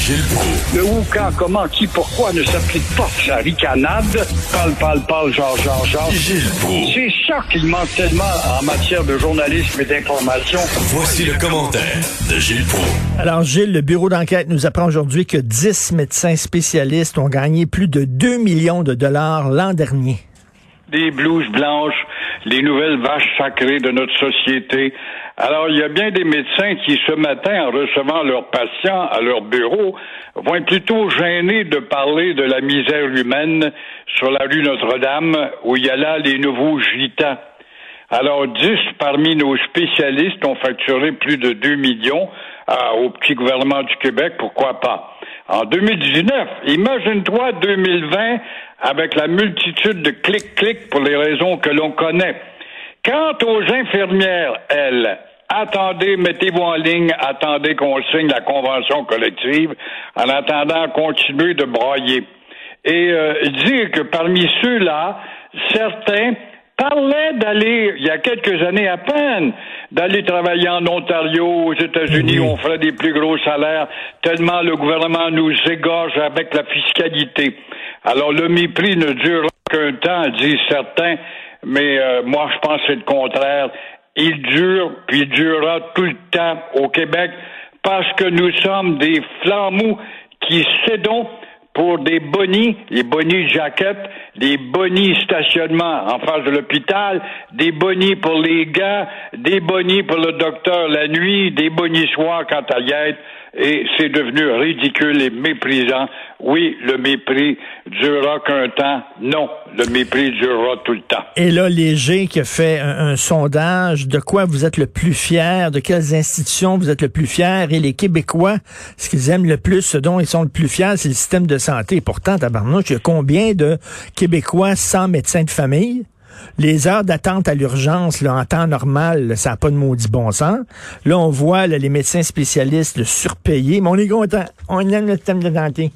Gilles Proulx. Le où, quand, comment, qui, pourquoi ne s'applique pas sa ricanade? Parle, parle, parle, genre, genre, genre. Gilles Proulx. C'est ça qu'il manque tellement en matière de journalisme et d'information. Voici le commentaire de Gilles Proulx. Alors, Gilles, le bureau d'enquête nous apprend aujourd'hui que 10 médecins spécialistes ont gagné plus de 2 millions de dollars l'an dernier. Des blouses blanches, les nouvelles vaches sacrées de notre société. Alors, il y a bien des médecins qui, ce matin, en recevant leurs patients à leur bureau, vont plutôt gênés de parler de la misère humaine sur la rue Notre-Dame, où il y a là les nouveaux gitans. Alors, 10 parmi nos spécialistes ont facturé plus de 2 millions au petit gouvernement du Québec, pourquoi pas. En 2019, imagine-toi 2020 avec la multitude de clics-clics pour les raisons que l'on connaît. Quant aux infirmières, elles, attendez, mettez-vous en ligne, attendez qu'on signe la convention collective, en attendant continuer de broyer. Et euh, dire que parmi ceux-là, certains parlaient d'aller, il y a quelques années à peine, d'aller travailler en Ontario, aux États-Unis, on ferait des plus gros salaires, tellement le gouvernement nous égorge avec la fiscalité. Alors le mépris ne dure qu'un temps, disent certains, mais euh, moi je pense que c'est le contraire. Il dure, puis il durera tout le temps au Québec, parce que nous sommes des flammous qui cédons pour des bonis, les bonis jaquettes, des bonis stationnement en face de l'hôpital, des bonis pour les gars, des bonis pour le docteur la nuit, des bonis soir quand à y être, et c'est devenu ridicule et méprisant. Oui, le mépris durera qu'un temps. Non, le mépris durera tout le temps. Et là, Léger qui a fait un, sondage de quoi vous êtes le plus fier, de quelles institutions vous êtes le plus fier. Et les Québécois, ce qu'ils aiment le plus, ce dont ils sont le plus fiers, c'est le système de santé. Pourtant, tabarnouche, il y a combien de Québécois sans médecin de famille? Les heures d'attente à l'urgence, en temps normal, ça n'a pas de maudit bon sens. Là, on voit les médecins spécialistes le surpayés, mais on est content. On aime le système de santé.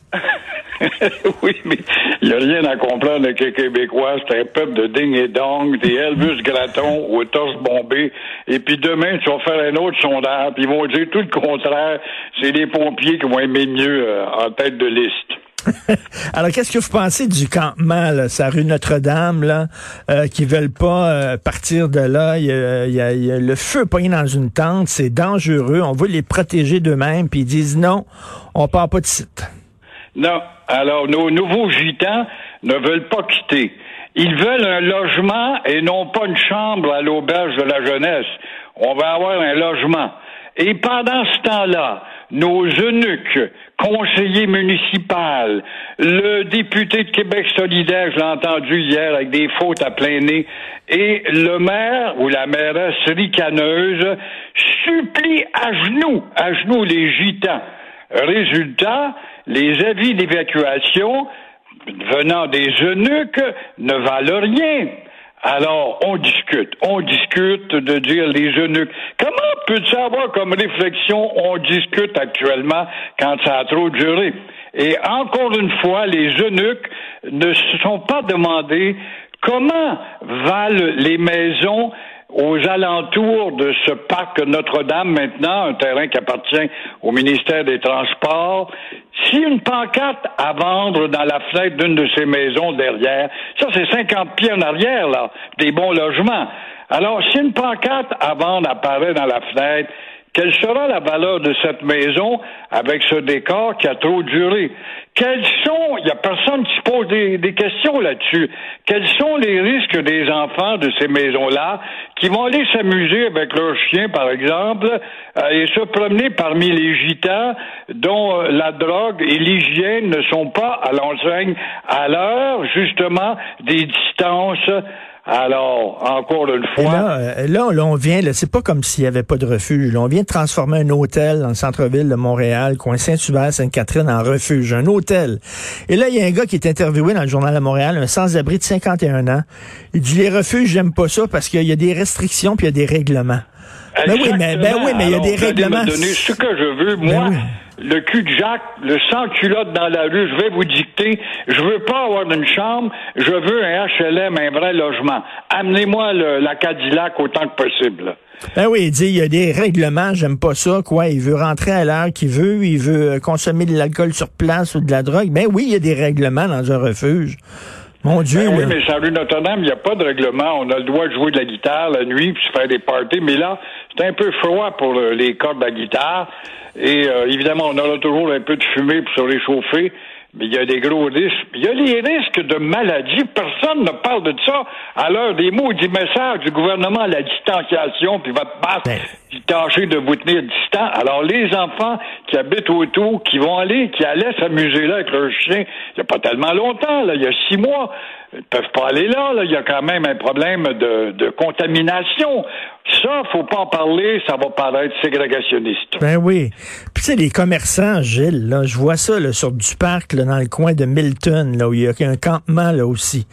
oui, mais il n'y a rien à comprendre avec les Québécois. C'est un peuple de ding et dong, des Elvis Gratton au torse bombé. Et puis demain, tu vas faire un autre sondage, puis ils vont dire tout le contraire. C'est les pompiers qui vont aimer mieux euh, en tête de liste. Alors, qu'est-ce que vous pensez du campement, là, sa rue Notre-Dame, là, euh, qui veulent pas euh, partir de là? Il y, a, y le feu pogné dans une tente, c'est dangereux, on veut les protéger d'eux-mêmes, puis ils disent non, on part pas de site. Non. Alors, nos nouveaux gitans ne veulent pas quitter. Ils veulent un logement et non pas une chambre à l'auberge de la jeunesse. On va avoir un logement. Et pendant ce temps-là, nos eunuques, conseillers municipaux, le député de Québec solidaire, je l'ai entendu hier avec des fautes à plein nez, et le maire ou la mairesse ricaneuse supplie à genoux, à genoux les gitans. Résultat, les avis d'évacuation venant des eunuques ne valent rien. Alors, on discute, on discute de dire les eunuques. Comment peut-tu avoir comme réflexion, on discute actuellement quand ça a trop duré? Et encore une fois, les eunuques ne se sont pas demandé comment valent les maisons aux alentours de ce parc Notre-Dame maintenant, un terrain qui appartient au ministère des Transports, si une pancarte à vendre dans la fenêtre d'une de ces maisons derrière, ça c'est 50 pieds en arrière, là, des bons logements. Alors, si une pancarte à vendre apparaît dans la fenêtre, quelle sera la valeur de cette maison avec ce décor qui a trop duré? Quels sont, il n'y a personne qui se pose des, questions là-dessus, quels sont les risques des enfants de ces maisons-là qui vont aller s'amuser avec leurs chiens, par exemple, euh, et se promener parmi les gitans dont euh, la drogue et l'hygiène ne sont pas à l'enseigne à l'heure, justement, des distances alors, encore une fois. là, euh, là, là, on vient, là, c'est pas comme s'il y avait pas de refuge. là. on vient de transformer un hôtel dans le centre-ville de Montréal, coin Saint-Hubert, Sainte-Catherine, en refuge, un hôtel. Et là, il y a un gars qui est interviewé dans le journal de Montréal, un sans-abri de 51 ans. Il dit, les refuges, j'aime pas ça parce qu'il y a des restrictions puis il y a des règlements. Ben oui, mais, ben oui, mais il y a des règlements. donner ce que je veux, moi. Ben le cul de Jacques, le sans-culotte dans la rue, je vais vous dicter. Je veux pas avoir une chambre, je veux un HLM, un vrai logement. Amenez-moi la Cadillac autant que possible. Ben oui, il dit, il y a des règlements, j'aime pas ça, quoi. Il veut rentrer à l'heure qu'il veut, il veut consommer de l'alcool sur place ou de la drogue. Ben oui, il y a des règlements dans un refuge. Mon Dieu. Ben oui, mais sur rue Notre-Dame, il n'y a pas de règlement. On a le droit de jouer de la guitare la nuit puis faire des parties. Mais là, c'est un peu froid pour les cordes de la guitare. Et euh, évidemment, on aura toujours un peu de fumée pour se réchauffer. Mais il y a des gros risques. Il y a les risques de maladie. Personne ne parle de ça. À l'heure des mots du message du gouvernement, la distanciation, puis votre masque, ben. puis tâcher de vous tenir distant. Alors, les enfants qui habitent autour, qui vont aller, qui allaient s'amuser là avec leur chien, il n'y a pas tellement longtemps, là, il y a six mois, ils peuvent pas aller là, là. Il y a quand même un problème de, de contamination. Ça, faut pas en parler, ça va paraître ségrégationniste. Ben oui. Puis tu sais, les commerçants, Gilles, là, je vois ça là, sur du parc, là, dans le coin de Milton, là, où il y a un campement là aussi.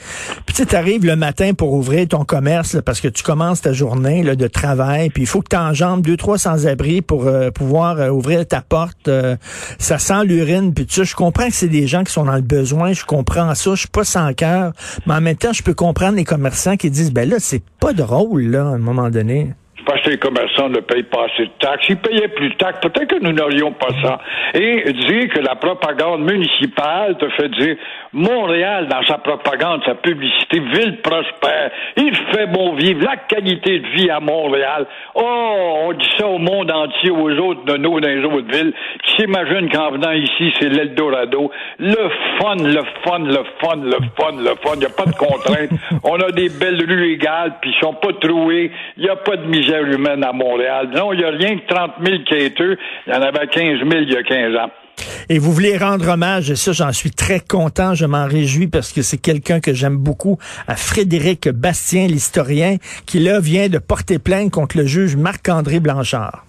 Puis tu sais, arrives le matin pour ouvrir ton commerce là, parce que tu commences ta journée là, de travail, puis il faut que tu enjambes deux, trois sans-abri pour euh, pouvoir euh, ouvrir ta porte. Euh, ça sent l'urine, puis tu sais, je comprends que c'est des gens qui sont dans le besoin, je comprends ça, je suis pas sans cœur, mais en même temps, je peux comprendre les commerçants qui disent, ben là, c'est pas drôle, là, à un moment donné parce que les commerçants ne payent pas assez de taxes. S'ils payaient plus de taxes, peut-être que nous n'aurions pas ça. Et dire que la propagande municipale te fait dire Montréal, dans sa propagande, sa publicité, ville prospère, il fait bon vivre, la qualité de vie à Montréal. Oh, on dit ça au monde entier, aux autres de nos, dans les autres villes, qui s'imaginent qu'en venant ici, c'est l'Eldorado. Le fun, le fun, le fun, le fun, le fun. Il n'y a pas de contraintes. on a des belles rues égales, puis ils sont pas troués. Il n'y a pas de misère humaine à Montréal. Non, il n'y a rien que 30 000 quêteux. Il y en avait 15 000 il y a 15 ans. Et vous voulez rendre hommage, et ça j'en suis très content, je m'en réjouis parce que c'est quelqu'un que j'aime beaucoup, à Frédéric Bastien, l'historien, qui là vient de porter plainte contre le juge Marc-André Blanchard.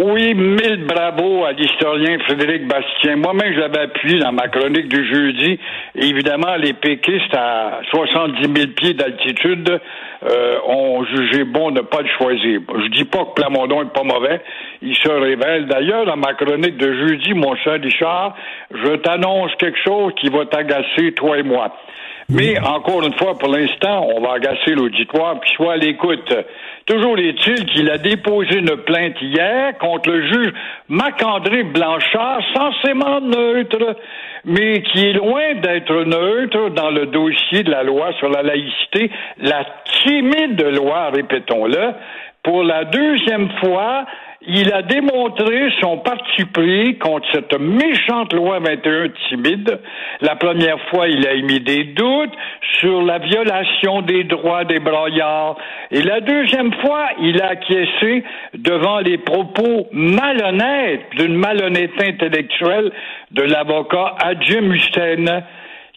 Oui, mille bravo à l'historien Frédéric Bastien. Moi-même, je l'avais appuyé dans ma chronique du jeudi. évidemment, les péquistes à 70 000 pieds d'altitude euh, ont jugé bon de ne pas le choisir. Je dis pas que Plamondon est pas mauvais. Il se révèle. D'ailleurs, dans ma chronique de jeudi, mon cher Richard, je t'annonce quelque chose qui va t'agacer, toi et moi. Mais encore une fois, pour l'instant, on va agacer l'auditoire, puis soit à l'écoute. Toujours est-il qu'il a déposé une plainte hier contre le juge Marc-André Blanchard, censément neutre, mais qui est loin d'être neutre dans le dossier de la loi sur la laïcité, la timide loi, répétons-le. Pour la deuxième fois, il a démontré son parti pris contre cette méchante loi 21 timide. La première fois, il a émis des doutes sur la violation des droits des broyards. Et la deuxième fois, il a acquiescé devant les propos malhonnêtes d'une malhonnêteté intellectuelle de l'avocat Adjim Hussein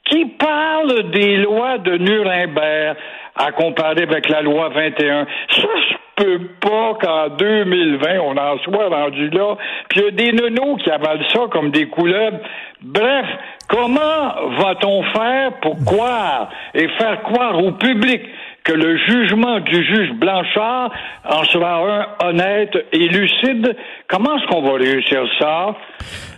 qui parle des lois de Nuremberg à comparer avec la loi 21. Ça se peut pas qu'en 2020, on en soit rendu là. Puis y a des nonos qui avalent ça comme des couleurs. Bref, comment va-t-on faire pour croire et faire croire au public? Que le jugement du juge Blanchard en sera un honnête et lucide? Comment est-ce qu'on va réussir ça?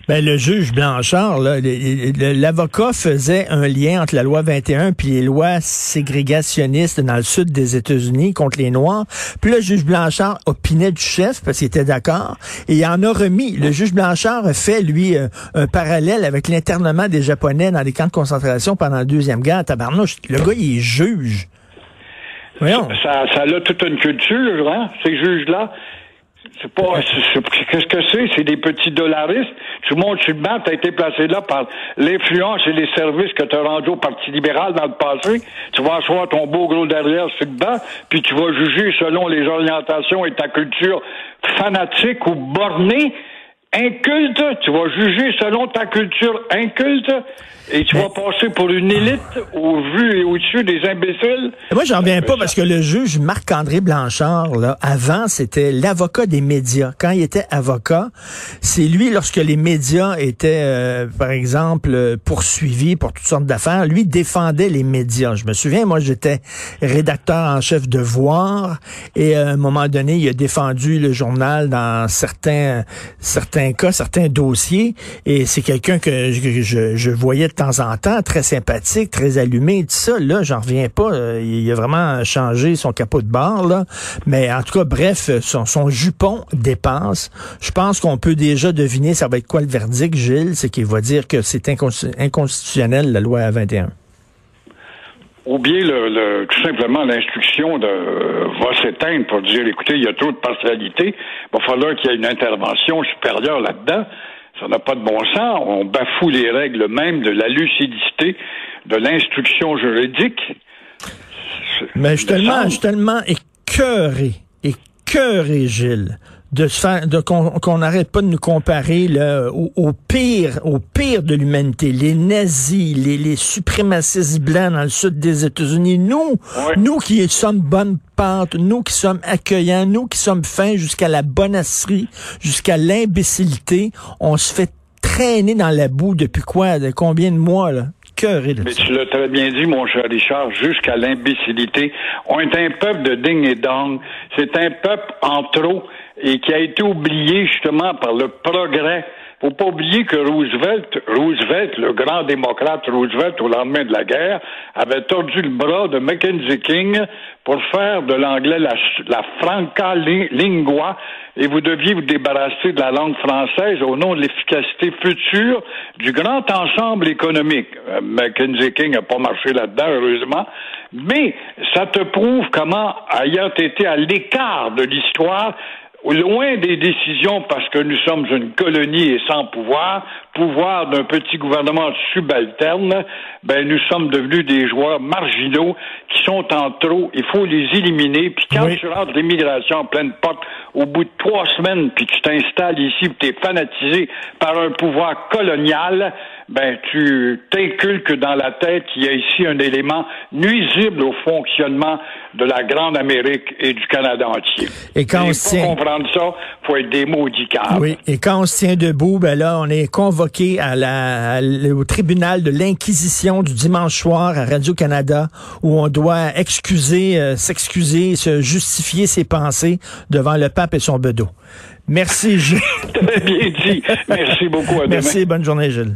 Ben, le juge Blanchard, l'avocat faisait un lien entre la loi 21 puis les lois ségrégationnistes dans le sud des États-Unis contre les Noirs. Puis le juge Blanchard opinait du chef parce qu'il était d'accord et il en a remis. Le juge Blanchard fait, lui, euh, un parallèle avec l'internement des Japonais dans des camps de concentration pendant la Deuxième Guerre. Tabarnouche, le gars, il est juge. Voyons. Ça, ça a toute une culture, hein, ces juges-là. C'est pas, qu'est-ce que c'est? C'est des petits dollaristes. Tu montes sur le banc, t'as été placé là par l'influence et les services que tu as rendus au Parti libéral dans le passé. Tu vas asseoir ton beau gros derrière sur le banc, puis tu vas juger selon les orientations et ta culture fanatique ou bornée. Inculte, tu vas juger selon ta culture inculte, et tu vas passer pour une élite au vu et au-dessus des imbéciles. Moi, j'en reviens pas parce que le juge Marc-André Blanchard, là, avant, c'était l'avocat des médias. Quand il était avocat, c'est lui, lorsque les médias étaient, euh, par exemple, poursuivis pour toutes sortes d'affaires, lui défendait les médias. Je me souviens, moi, j'étais rédacteur en chef de Voir, et à un moment donné, il a défendu le journal dans certains, certains cas, certains dossiers, et c'est quelqu'un que je, voyais de temps en temps, très sympathique, très allumé, tout ça. Là, j'en reviens pas. Euh, il a vraiment changé son capot de barre, là. Mais en tout cas, bref, son, jupon dépasse. Je pense qu'on peut déjà deviner ça va être quoi le verdict, Gilles. C'est qu'il va dire que c'est inconstitutionnel, la loi 21 ou bien le, tout simplement l'instruction de va s'éteindre pour dire écoutez, il y a trop de partialité, il va falloir qu'il y ait une intervention supérieure là-dedans. Ça n'a pas de bon sens. On bafoue les règles même de la lucidité de l'instruction juridique. Mais je suis tellement, je tellement écœuré, écœuré, Gilles, de faire, de qu'on n'arrête pas de nous comparer là, au, pire, au pire de l'humanité, les nazis, les, les suprémacistes blancs dans le sud des États-Unis. Nous, nous qui sommes bonne pente, nous qui sommes accueillants, nous qui sommes fins jusqu'à la bonasserie, jusqu'à l'imbécilité, on se fait traîner dans la boue depuis quoi, de combien de mois là? Mais tu l'as très bien dit, mon cher Richard, jusqu'à l'imbécilité. On est un peuple de ding et dong. C'est un peuple en trop et qui a été oublié justement par le progrès. Faut pas oublier que Roosevelt, Roosevelt, le grand démocrate Roosevelt, au lendemain de la guerre, avait tordu le bras de Mackenzie King pour faire de l'anglais la, franca lingua et vous deviez vous débarrasser de la langue française au nom de l'efficacité future du grand ensemble économique. Euh, Mackenzie King n'a pas marché là-dedans, heureusement, mais ça te prouve comment, ayant été à l'écart de l'histoire, loin des décisions parce que nous sommes une colonie et sans pouvoir, pouvoir d'un petit gouvernement subalterne, ben nous sommes devenus des joueurs marginaux qui sont en trop. Il faut les éliminer. Puis quand tu rentres l'immigration en pleine porte au bout de trois semaines, puis tu t'installes ici, puis tu es fanatisé par un pouvoir colonial, ben tu t'inculques dans la tête qu'il y a ici un élément nuisible au fonctionnement de la grande Amérique et du Canada entier. Et quand on comprendre ça, faut être des maudits Oui, et quand on se tient debout, ben là, on est convoqué à la, au tribunal de l'Inquisition du dimanche soir à Radio-Canada, où on doit excuser, euh, s'excuser, se justifier ses pensées devant le pape et son bedeau. Merci, Gilles. Bien dit. Merci beaucoup. À Merci, bonne journée, Gilles.